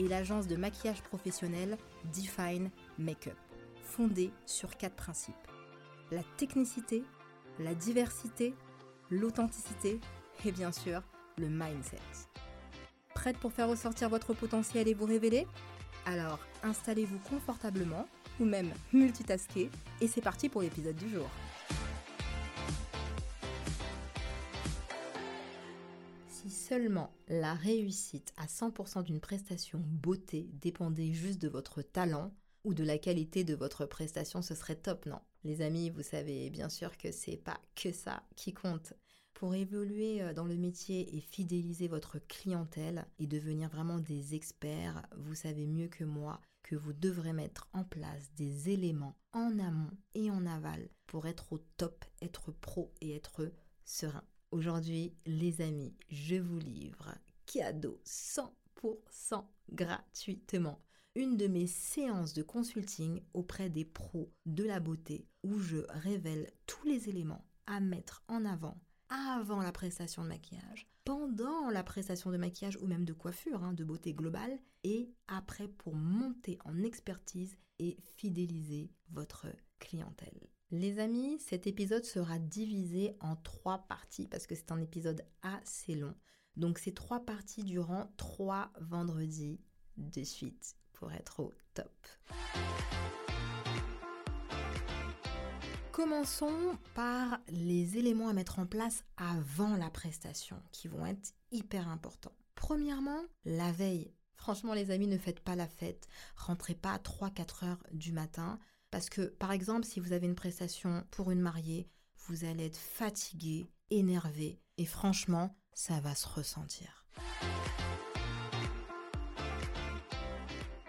et l'agence de maquillage professionnel Define Makeup, fondée sur quatre principes. La technicité, la diversité, l'authenticité et bien sûr le mindset. Prête pour faire ressortir votre potentiel et vous révéler? Alors installez-vous confortablement ou même multitasker et c'est parti pour l'épisode du jour. Seulement la réussite à 100% d'une prestation beauté dépendait juste de votre talent ou de la qualité de votre prestation, ce serait top, non? Les amis, vous savez bien sûr que c'est pas que ça qui compte. Pour évoluer euh, dans le métier et fidéliser votre clientèle et devenir vraiment des experts, vous savez mieux que moi que vous devrez mettre en place des éléments en amont et en aval pour être au top, être pro et être serein. Aujourd'hui, les amis, je vous livre cadeau 100% gratuitement une de mes séances de consulting auprès des pros de la beauté où je révèle tous les éléments à mettre en avant avant la prestation de maquillage, pendant la prestation de maquillage ou même de coiffure, hein, de beauté globale, et après pour monter en expertise et fidéliser votre clientèle. Les amis, cet épisode sera divisé en trois parties parce que c'est un épisode assez long. Donc c'est trois parties durant trois vendredis de suite pour être au top. Commençons par les éléments à mettre en place avant la prestation qui vont être hyper importants. Premièrement, la veille. Franchement les amis, ne faites pas la fête. Rentrez pas à 3-4 heures du matin parce que, par exemple, si vous avez une prestation pour une mariée, vous allez être fatigué, énervé, et franchement, ça va se ressentir.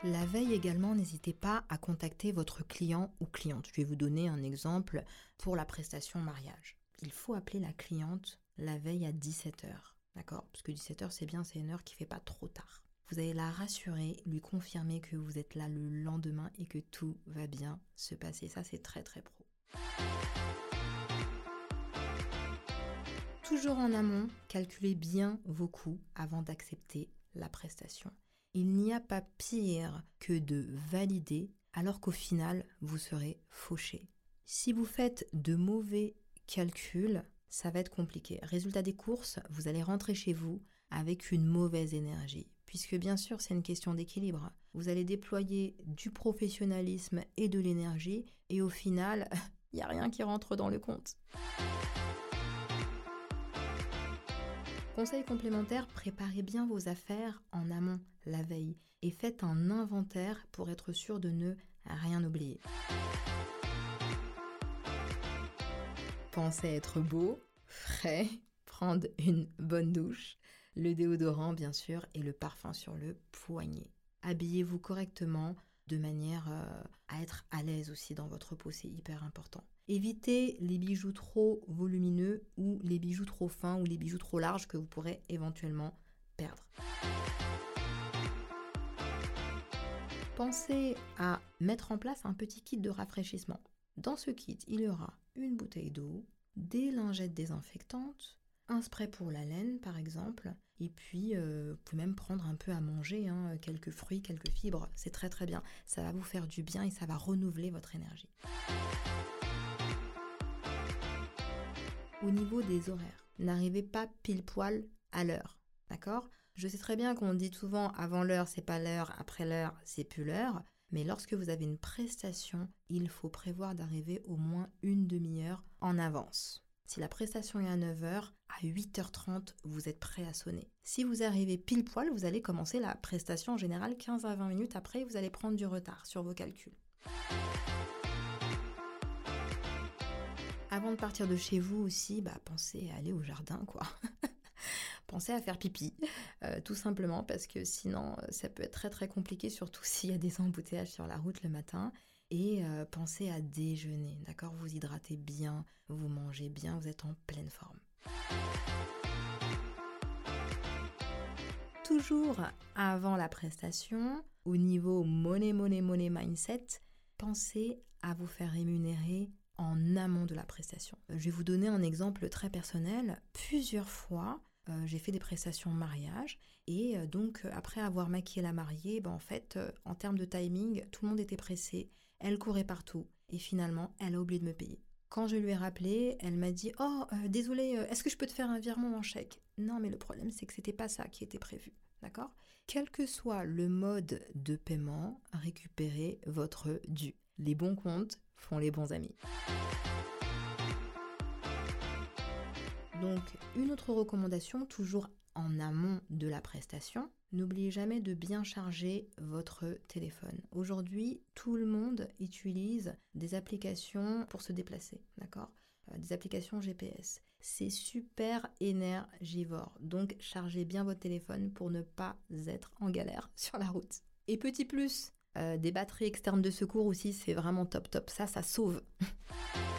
La veille également, n'hésitez pas à contacter votre client ou cliente. Je vais vous donner un exemple pour la prestation mariage. Il faut appeler la cliente la veille à 17h. D'accord? Parce que 17h, c'est bien, c'est une heure qui fait pas trop tard. Vous allez la rassurer, lui confirmer que vous êtes là le lendemain et que tout va bien se passer. Ça, c'est très très pro. Toujours en amont, calculez bien vos coûts avant d'accepter la prestation. Il n'y a pas pire que de valider alors qu'au final, vous serez fauché. Si vous faites de mauvais calculs, ça va être compliqué. Résultat des courses, vous allez rentrer chez vous avec une mauvaise énergie puisque bien sûr c'est une question d'équilibre. Vous allez déployer du professionnalisme et de l'énergie, et au final, il n'y a rien qui rentre dans le compte. Conseil complémentaire, préparez bien vos affaires en amont, la veille, et faites un inventaire pour être sûr de ne rien oublier. Pensez être beau, frais, prendre une bonne douche, le déodorant bien sûr et le parfum sur le poignet. Habillez-vous correctement de manière euh, à être à l'aise aussi dans votre peau, c'est hyper important. Évitez les bijoux trop volumineux ou les bijoux trop fins ou les bijoux trop larges que vous pourrez éventuellement perdre. Pensez à mettre en place un petit kit de rafraîchissement. Dans ce kit, il y aura une bouteille d'eau, des lingettes désinfectantes, un spray pour la laine par exemple, et puis euh, vous pouvez même prendre un peu à manger, hein, quelques fruits, quelques fibres, c'est très très bien. Ça va vous faire du bien et ça va renouveler votre énergie. Au niveau des horaires, n'arrivez pas pile poil à l'heure, d'accord? Je sais très bien qu'on dit souvent avant l'heure c'est pas l'heure, après l'heure c'est plus l'heure. Mais lorsque vous avez une prestation, il faut prévoir d'arriver au moins une demi-heure en avance. Si la prestation est à 9h, à 8h30, vous êtes prêt à sonner. Si vous arrivez pile poil, vous allez commencer la prestation en général 15 à 20 minutes après, vous allez prendre du retard sur vos calculs. Avant de partir de chez vous aussi, bah, pensez à aller au jardin, quoi. pensez à faire pipi, euh, tout simplement parce que sinon euh, ça peut être très très compliqué, surtout s'il y a des embouteillages sur la route le matin. Et euh, pensez à déjeuner, d'accord? Vous hydratez bien, vous mangez bien, vous êtes en pleine forme. Toujours avant la prestation, au niveau money, money, money mindset, pensez à vous faire rémunérer en amont de la prestation. Je vais vous donner un exemple très personnel. Plusieurs fois, euh, j'ai fait des prestations mariage et euh, donc après avoir maquillé la mariée, ben, en fait, euh, en termes de timing, tout le monde était pressé, elle courait partout et finalement, elle a oublié de me payer. Quand je lui ai rappelé, elle m'a dit "Oh, désolé, est-ce que je peux te faire un virement en chèque? Non, mais le problème c'est que c'était pas ça qui était prévu." D'accord? Quel que soit le mode de paiement, récupérez votre dû. Les bons comptes font les bons amis. Donc, une autre recommandation, toujours en amont de la prestation, n'oubliez jamais de bien charger votre téléphone. Aujourd'hui, tout le monde utilise des applications pour se déplacer, d'accord? Euh, Des applications GPS. C'est super énergivore. Donc, chargez bien votre téléphone pour ne pas être en galère sur la route. Et petit plus, euh, des batteries externes de secours aussi, c'est vraiment top top. Ça, ça sauve.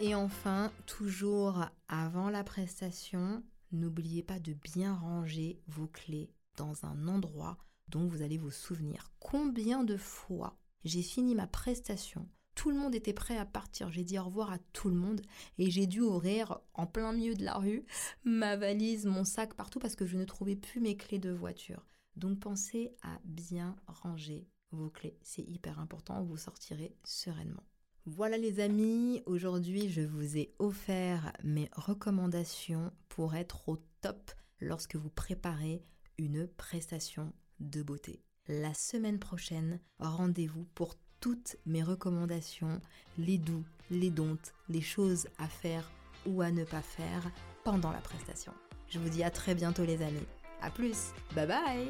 Et enfin, toujours avant la prestation, n'oubliez pas de bien ranger vos clés dans un endroit dont vous allez vous souvenir. Combien de fois j'ai fini ma prestation, tout le monde était prêt à partir, j'ai dit au revoir à tout le monde et j'ai dû ouvrir en plein milieu de la rue ma valise, mon sac partout parce que je ne trouvais plus mes clés de voiture. Donc pensez à bien ranger vos clés, c'est hyper important, vous sortirez sereinement. Voilà les amis, aujourd'hui je vous ai offert mes recommandations pour être au top lorsque vous préparez une prestation de beauté. La semaine prochaine, rendez-vous pour toutes mes recommandations, les doux, les dontes, les choses à faire ou à ne pas faire pendant la prestation. Je vous dis à très bientôt les amis. A plus, bye bye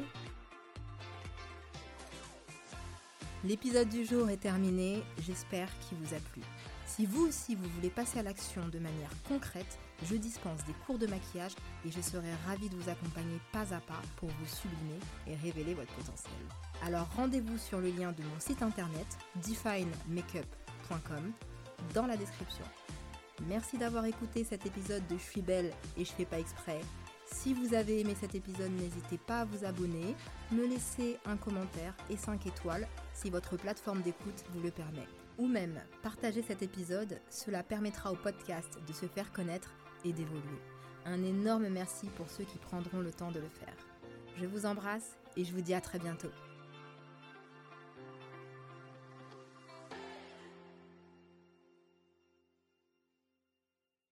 L'épisode du jour est terminé, j'espère qu'il vous a plu. Si vous aussi vous voulez passer à l'action de manière concrète, je dispense des cours de maquillage et je serai ravie de vous accompagner pas à pas pour vous sublimer et révéler votre potentiel. Alors rendez-vous sur le lien de mon site internet definemakeup.com dans la description. Merci d'avoir écouté cet épisode de Je suis belle et je fais pas exprès. Si vous avez aimé cet épisode, n'hésitez pas à vous abonner, me laisser un commentaire et 5 étoiles si votre plateforme d'écoute vous le permet. Ou même partager cet épisode, cela permettra au podcast de se faire connaître et d'évoluer. Un énorme merci pour ceux qui prendront le temps de le faire. Je vous embrasse et je vous dis à très bientôt.